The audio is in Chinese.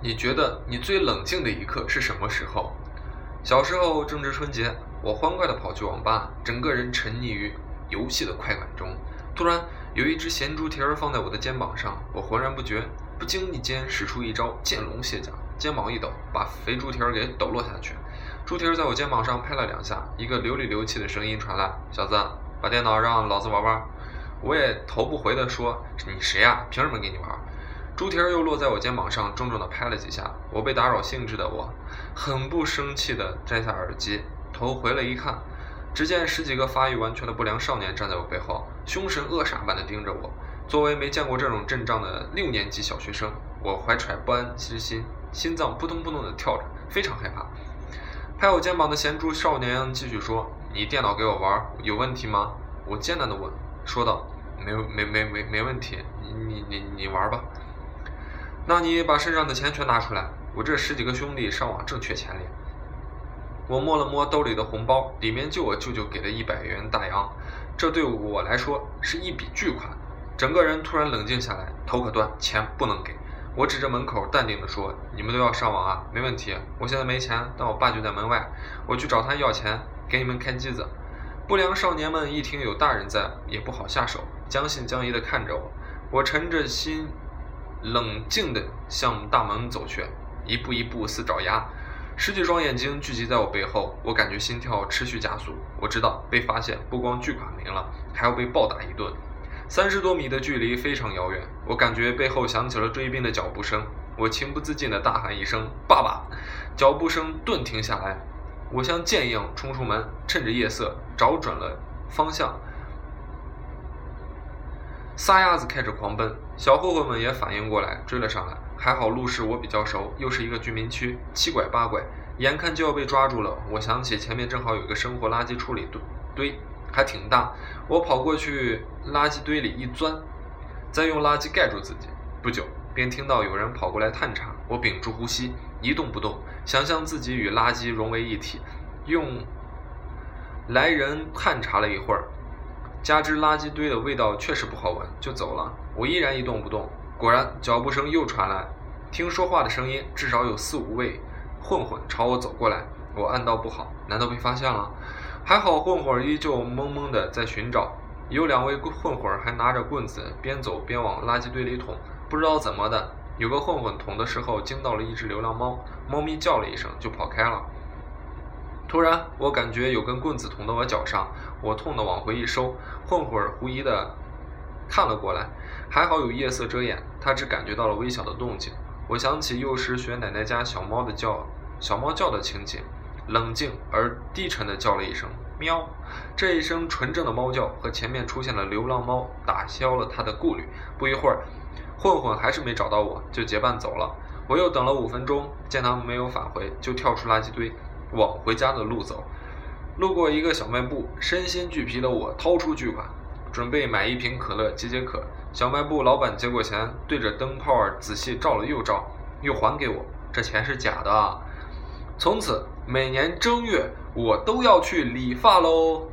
你觉得你最冷静的一刻是什么时候？小时候正值春节，我欢快地跑去网吧，整个人沉溺于游戏的快感中。突然，有一只咸猪蹄儿放在我的肩膀上，我浑然不觉，不经意间使出一招见龙卸甲，肩膀一抖，把肥猪蹄儿给抖落下去。猪蹄儿在我肩膀上拍了两下，一个流里流气的声音传来：“小子，把电脑让老子玩玩。”我也头不回地说：“你谁呀？凭什么给你玩？”猪蹄儿又落在我肩膀上，重重地拍了几下。我被打扰兴致的我，很不生气地摘下耳机，头回了一看，只见十几个发育完全的不良少年站在我背后，凶神恶煞般地盯着我。作为没见过这种阵仗的六年级小学生，我怀揣不安之心，心脏扑通扑通地跳着，非常害怕。拍我肩膀的咸猪少年继续说：“你电脑给我玩，有问题吗？”我艰难地问，说道：“没没没没没问题，你你你你玩吧。”那你把身上的钱全拿出来，我这十几个兄弟上网挣缺钱哩。我摸了摸兜里的红包，里面就我舅舅给的一百元大洋，这对我来说是一笔巨款。整个人突然冷静下来，头可断，钱不能给。我指着门口，淡定地说：“你们都要上网啊，没问题。我现在没钱，但我爸就在门外，我去找他要钱，给你们开机子。”不良少年们一听有大人在，也不好下手，将信将疑地看着我。我沉着心。冷静地向大门走去，一步一步似爪牙。十几双眼睛聚集在我背后，我感觉心跳持续加速。我知道被发现，不光巨款没了，还要被暴打一顿。三十多米的距离非常遥远，我感觉背后响起了追兵的脚步声。我情不自禁地大喊一声“爸爸”，脚步声顿停下来。我像箭一样冲出门，趁着夜色找准了方向。撒丫子开始狂奔，小混混们也反应过来，追了上来。还好路是我比较熟，又是一个居民区，七拐八拐，眼看就要被抓住了。我想起前面正好有一个生活垃圾处理堆，堆还挺大。我跑过去垃圾堆里一钻，再用垃圾盖住自己。不久，便听到有人跑过来探查。我屏住呼吸，一动不动，想象自己与垃圾融为一体。用来人探查了一会儿。加之垃圾堆的味道确实不好闻，就走了。我依然一动不动。果然，脚步声又传来，听说话的声音，至少有四五位混混朝我走过来。我暗道不好，难道被发现了？还好，混混依旧懵懵的在寻找。有两位混混还拿着棍子，边走边往垃圾堆里捅。不知道怎么的，有个混混捅的时候惊到了一只流浪猫，猫咪叫了一声就跑开了。突然，我感觉有根棍子捅到我脚上，我痛得往回一收，混混狐疑的看了过来，还好有夜色遮掩，他只感觉到了微小的动静。我想起幼时学奶奶家小猫的叫，小猫叫的情景，冷静而低沉的叫了一声“喵”，这一声纯正的猫叫和前面出现的流浪猫打消了他的顾虑。不一会儿，混混还是没找到我，就结伴走了。我又等了五分钟，见他们没有返回，就跳出垃圾堆。往回家的路走，路过一个小卖部，身心俱疲的我掏出巨款，准备买一瓶可乐解解渴。小卖部老板接过钱，对着灯泡仔细照了又照，又还给我。这钱是假的。从此每年正月，我都要去理发喽。